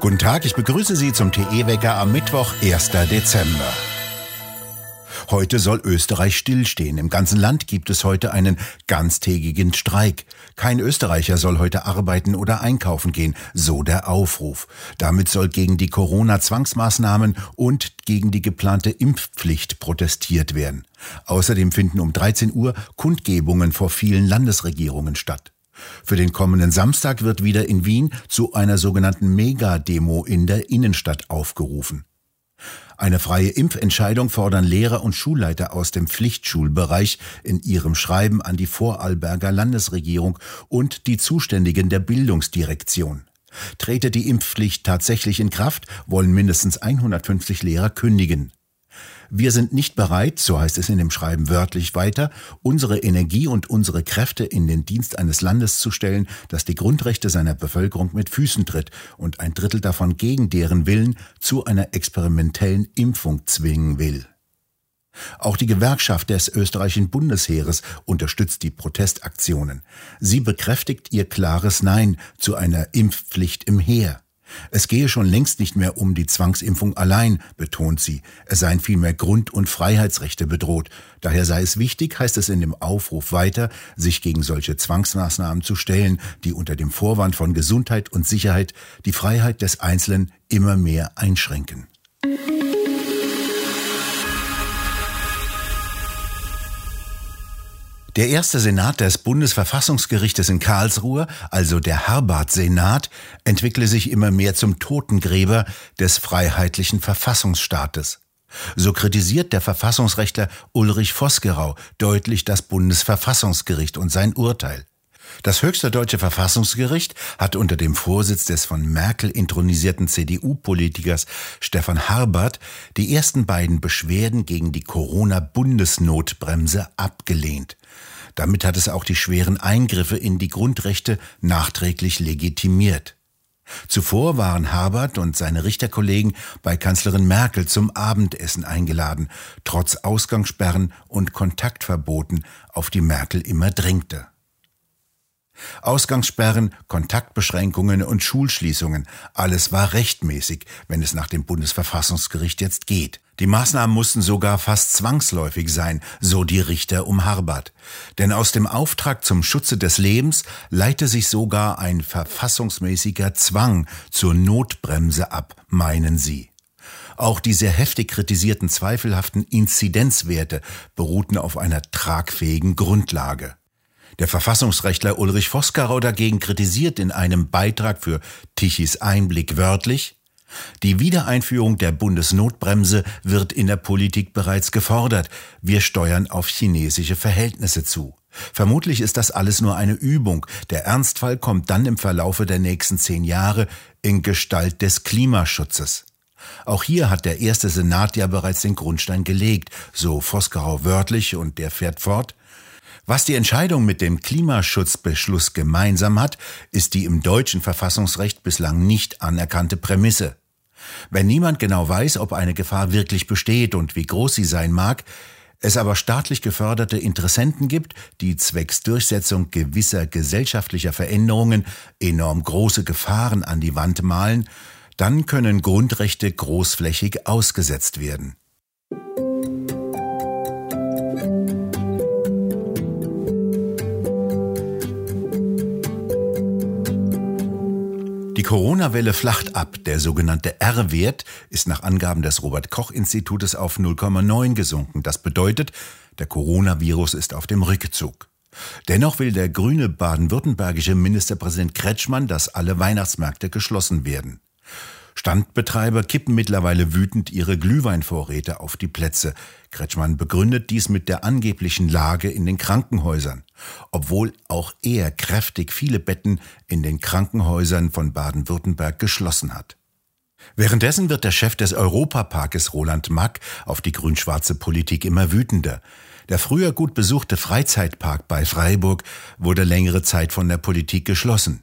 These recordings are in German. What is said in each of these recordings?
Guten Tag, ich begrüße Sie zum TE-Wecker am Mittwoch, 1. Dezember. Heute soll Österreich stillstehen. Im ganzen Land gibt es heute einen ganztägigen Streik. Kein Österreicher soll heute arbeiten oder einkaufen gehen, so der Aufruf. Damit soll gegen die Corona-Zwangsmaßnahmen und gegen die geplante Impfpflicht protestiert werden. Außerdem finden um 13 Uhr Kundgebungen vor vielen Landesregierungen statt. Für den kommenden Samstag wird wieder in Wien zu einer sogenannten Mega-Demo in der Innenstadt aufgerufen. Eine freie Impfentscheidung fordern Lehrer und Schulleiter aus dem Pflichtschulbereich in ihrem Schreiben an die Vorarlberger Landesregierung und die Zuständigen der Bildungsdirektion. Trete die Impfpflicht tatsächlich in Kraft, wollen mindestens 150 Lehrer kündigen. Wir sind nicht bereit, so heißt es in dem Schreiben wörtlich weiter, unsere Energie und unsere Kräfte in den Dienst eines Landes zu stellen, das die Grundrechte seiner Bevölkerung mit Füßen tritt und ein Drittel davon gegen deren Willen zu einer experimentellen Impfung zwingen will. Auch die Gewerkschaft des österreichischen Bundesheeres unterstützt die Protestaktionen. Sie bekräftigt ihr klares Nein zu einer Impfpflicht im Heer. Es gehe schon längst nicht mehr um die Zwangsimpfung allein, betont sie. Es seien vielmehr Grund- und Freiheitsrechte bedroht. Daher sei es wichtig, heißt es in dem Aufruf weiter, sich gegen solche Zwangsmaßnahmen zu stellen, die unter dem Vorwand von Gesundheit und Sicherheit die Freiheit des Einzelnen immer mehr einschränken. Der erste Senat des Bundesverfassungsgerichtes in Karlsruhe, also der Harbart-Senat, entwickle sich immer mehr zum Totengräber des freiheitlichen Verfassungsstaates. So kritisiert der Verfassungsrechtler Ulrich Vosgerau deutlich das Bundesverfassungsgericht und sein Urteil. Das höchste deutsche Verfassungsgericht hat unter dem Vorsitz des von Merkel intronisierten CDU-Politikers Stefan Harbert die ersten beiden Beschwerden gegen die Corona-Bundesnotbremse abgelehnt. Damit hat es auch die schweren Eingriffe in die Grundrechte nachträglich legitimiert. Zuvor waren Habert und seine Richterkollegen bei Kanzlerin Merkel zum Abendessen eingeladen, trotz Ausgangssperren und Kontaktverboten, auf die Merkel immer drängte. Ausgangssperren, Kontaktbeschränkungen und Schulschließungen, alles war rechtmäßig, wenn es nach dem Bundesverfassungsgericht jetzt geht. Die Maßnahmen mussten sogar fast zwangsläufig sein, so die Richter um Harbert. Denn aus dem Auftrag zum Schutze des Lebens leite sich sogar ein verfassungsmäßiger Zwang zur Notbremse ab, meinen sie. Auch die sehr heftig kritisierten zweifelhaften Inzidenzwerte beruhten auf einer tragfähigen Grundlage. Der Verfassungsrechtler Ulrich Voskarau dagegen kritisiert in einem Beitrag für Tichys Einblick wörtlich, die Wiedereinführung der Bundesnotbremse wird in der Politik bereits gefordert. Wir steuern auf chinesische Verhältnisse zu. Vermutlich ist das alles nur eine Übung. Der Ernstfall kommt dann im Verlaufe der nächsten zehn Jahre in Gestalt des Klimaschutzes. Auch hier hat der erste Senat ja bereits den Grundstein gelegt, so Voskarau wörtlich, und der fährt fort. Was die Entscheidung mit dem Klimaschutzbeschluss gemeinsam hat, ist die im deutschen Verfassungsrecht bislang nicht anerkannte Prämisse. Wenn niemand genau weiß, ob eine Gefahr wirklich besteht und wie groß sie sein mag, es aber staatlich geförderte Interessenten gibt, die zwecks Durchsetzung gewisser gesellschaftlicher Veränderungen enorm große Gefahren an die Wand malen, dann können Grundrechte großflächig ausgesetzt werden. Die Corona-Welle flacht ab. Der sogenannte R-Wert ist nach Angaben des Robert-Koch-Institutes auf 0,9 gesunken. Das bedeutet, der Coronavirus ist auf dem Rückzug. Dennoch will der grüne baden-württembergische Ministerpräsident Kretschmann, dass alle Weihnachtsmärkte geschlossen werden. Standbetreiber kippen mittlerweile wütend ihre Glühweinvorräte auf die Plätze. Kretschmann begründet dies mit der angeblichen Lage in den Krankenhäusern, obwohl auch er kräftig viele Betten in den Krankenhäusern von Baden-Württemberg geschlossen hat. Währenddessen wird der Chef des Europaparkes Roland Mack auf die grün-schwarze Politik immer wütender. Der früher gut besuchte Freizeitpark bei Freiburg wurde längere Zeit von der Politik geschlossen.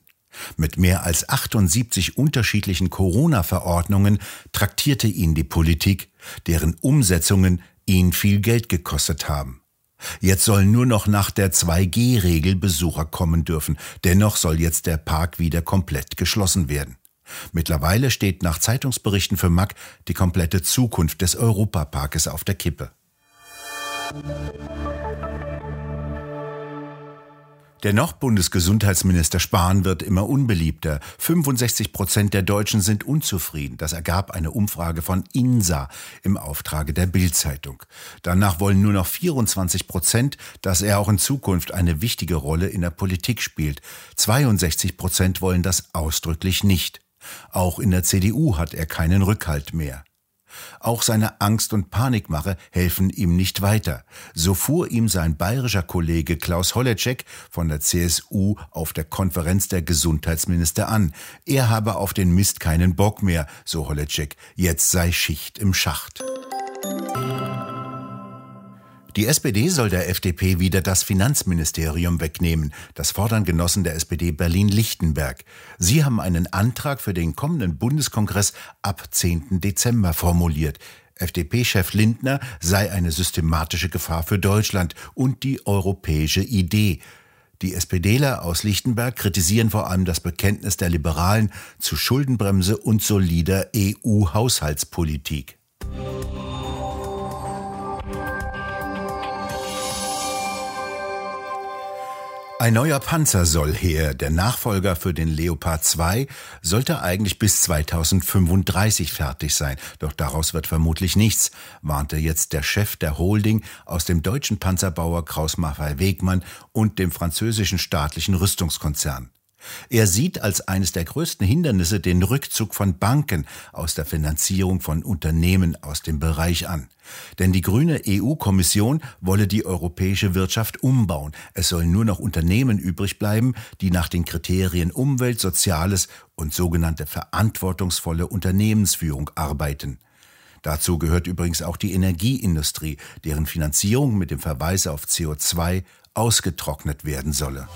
Mit mehr als 78 unterschiedlichen Corona-Verordnungen traktierte ihn die Politik, deren Umsetzungen ihn viel Geld gekostet haben. Jetzt sollen nur noch nach der 2G-Regel Besucher kommen dürfen. Dennoch soll jetzt der Park wieder komplett geschlossen werden. Mittlerweile steht nach Zeitungsberichten für Mack die komplette Zukunft des Europaparkes auf der Kippe. Dennoch Bundesgesundheitsminister Spahn wird immer unbeliebter. 65 Prozent der Deutschen sind unzufrieden. Das ergab eine Umfrage von INSA im Auftrage der Bild-Zeitung. Danach wollen nur noch 24 Prozent, dass er auch in Zukunft eine wichtige Rolle in der Politik spielt. 62 Prozent wollen das ausdrücklich nicht. Auch in der CDU hat er keinen Rückhalt mehr. Auch seine Angst und Panikmache helfen ihm nicht weiter. So fuhr ihm sein bayerischer Kollege Klaus Holleczek von der CSU auf der Konferenz der Gesundheitsminister an. Er habe auf den Mist keinen Bock mehr, so Holleczek. Jetzt sei Schicht im Schacht. Die SPD soll der FDP wieder das Finanzministerium wegnehmen. Das fordern Genossen der SPD Berlin-Lichtenberg. Sie haben einen Antrag für den kommenden Bundeskongress ab 10. Dezember formuliert. FDP-Chef Lindner sei eine systematische Gefahr für Deutschland und die europäische Idee. Die SPDler aus Lichtenberg kritisieren vor allem das Bekenntnis der Liberalen zu Schuldenbremse und solider EU-Haushaltspolitik. Ein neuer Panzer soll her. Der Nachfolger für den Leopard 2 sollte eigentlich bis 2035 fertig sein. Doch daraus wird vermutlich nichts, warnte jetzt der Chef der Holding aus dem deutschen Panzerbauer Kraus Maffei Wegmann und dem französischen staatlichen Rüstungskonzern. Er sieht als eines der größten Hindernisse den Rückzug von Banken aus der Finanzierung von Unternehmen aus dem Bereich an. Denn die grüne EU-Kommission wolle die europäische Wirtschaft umbauen. Es sollen nur noch Unternehmen übrig bleiben, die nach den Kriterien Umwelt, Soziales und sogenannte verantwortungsvolle Unternehmensführung arbeiten. Dazu gehört übrigens auch die Energieindustrie, deren Finanzierung mit dem Verweis auf CO2 ausgetrocknet werden solle.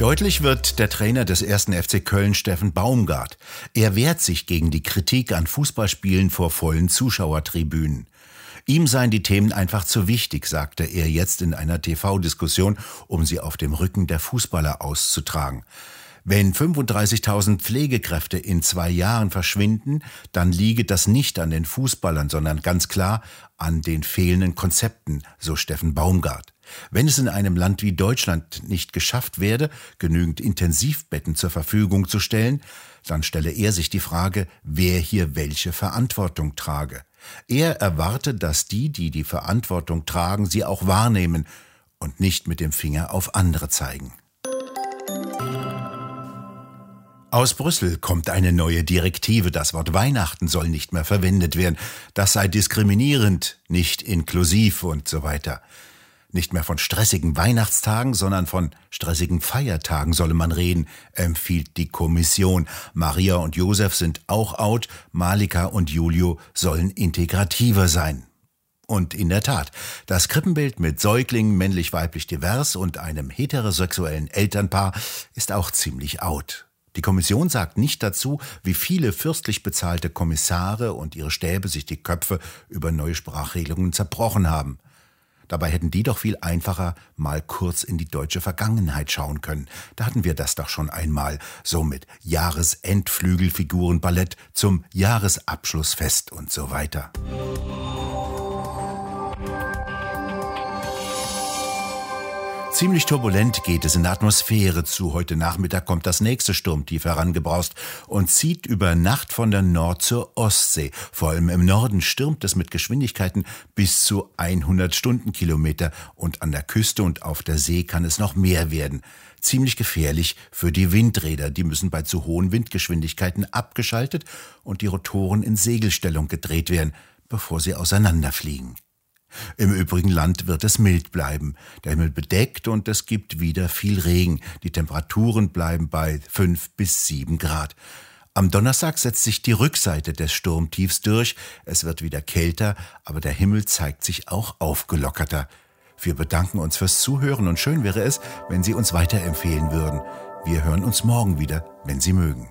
Deutlich wird der Trainer des ersten FC Köln, Steffen Baumgart. Er wehrt sich gegen die Kritik an Fußballspielen vor vollen Zuschauertribünen. Ihm seien die Themen einfach zu wichtig, sagte er jetzt in einer TV-Diskussion, um sie auf dem Rücken der Fußballer auszutragen. Wenn 35.000 Pflegekräfte in zwei Jahren verschwinden, dann liege das nicht an den Fußballern, sondern ganz klar an den fehlenden Konzepten, so Steffen Baumgart. Wenn es in einem Land wie Deutschland nicht geschafft werde, genügend Intensivbetten zur Verfügung zu stellen, dann stelle er sich die Frage, wer hier welche Verantwortung trage. Er erwarte, dass die, die die Verantwortung tragen, sie auch wahrnehmen und nicht mit dem Finger auf andere zeigen. Aus Brüssel kommt eine neue Direktive. Das Wort Weihnachten soll nicht mehr verwendet werden. Das sei diskriminierend, nicht inklusiv und so weiter. Nicht mehr von stressigen Weihnachtstagen, sondern von stressigen Feiertagen solle man reden, empfiehlt die Kommission. Maria und Josef sind auch out, Malika und Julio sollen integrativer sein. Und in der Tat, das Krippenbild mit Säuglingen männlich-weiblich divers und einem heterosexuellen Elternpaar ist auch ziemlich out. Die Kommission sagt nicht dazu, wie viele fürstlich bezahlte Kommissare und ihre Stäbe sich die Köpfe über neue Sprachregelungen zerbrochen haben. Dabei hätten die doch viel einfacher mal kurz in die deutsche Vergangenheit schauen können. Da hatten wir das doch schon einmal, so mit Jahresendflügelfigurenballett zum Jahresabschlussfest und so weiter. Ziemlich turbulent geht es in der Atmosphäre zu. Heute Nachmittag kommt das nächste Sturmtief herangebraust und zieht über Nacht von der Nord zur Ostsee. Vor allem im Norden stürmt es mit Geschwindigkeiten bis zu 100 Stundenkilometer und an der Küste und auf der See kann es noch mehr werden. Ziemlich gefährlich für die Windräder. Die müssen bei zu hohen Windgeschwindigkeiten abgeschaltet und die Rotoren in Segelstellung gedreht werden, bevor sie auseinanderfliegen. Im übrigen Land wird es mild bleiben. Der Himmel bedeckt und es gibt wieder viel Regen. Die Temperaturen bleiben bei fünf bis sieben Grad. Am Donnerstag setzt sich die Rückseite des Sturmtiefs durch. Es wird wieder kälter, aber der Himmel zeigt sich auch aufgelockerter. Wir bedanken uns fürs Zuhören und schön wäre es, wenn Sie uns weiterempfehlen würden. Wir hören uns morgen wieder, wenn Sie mögen.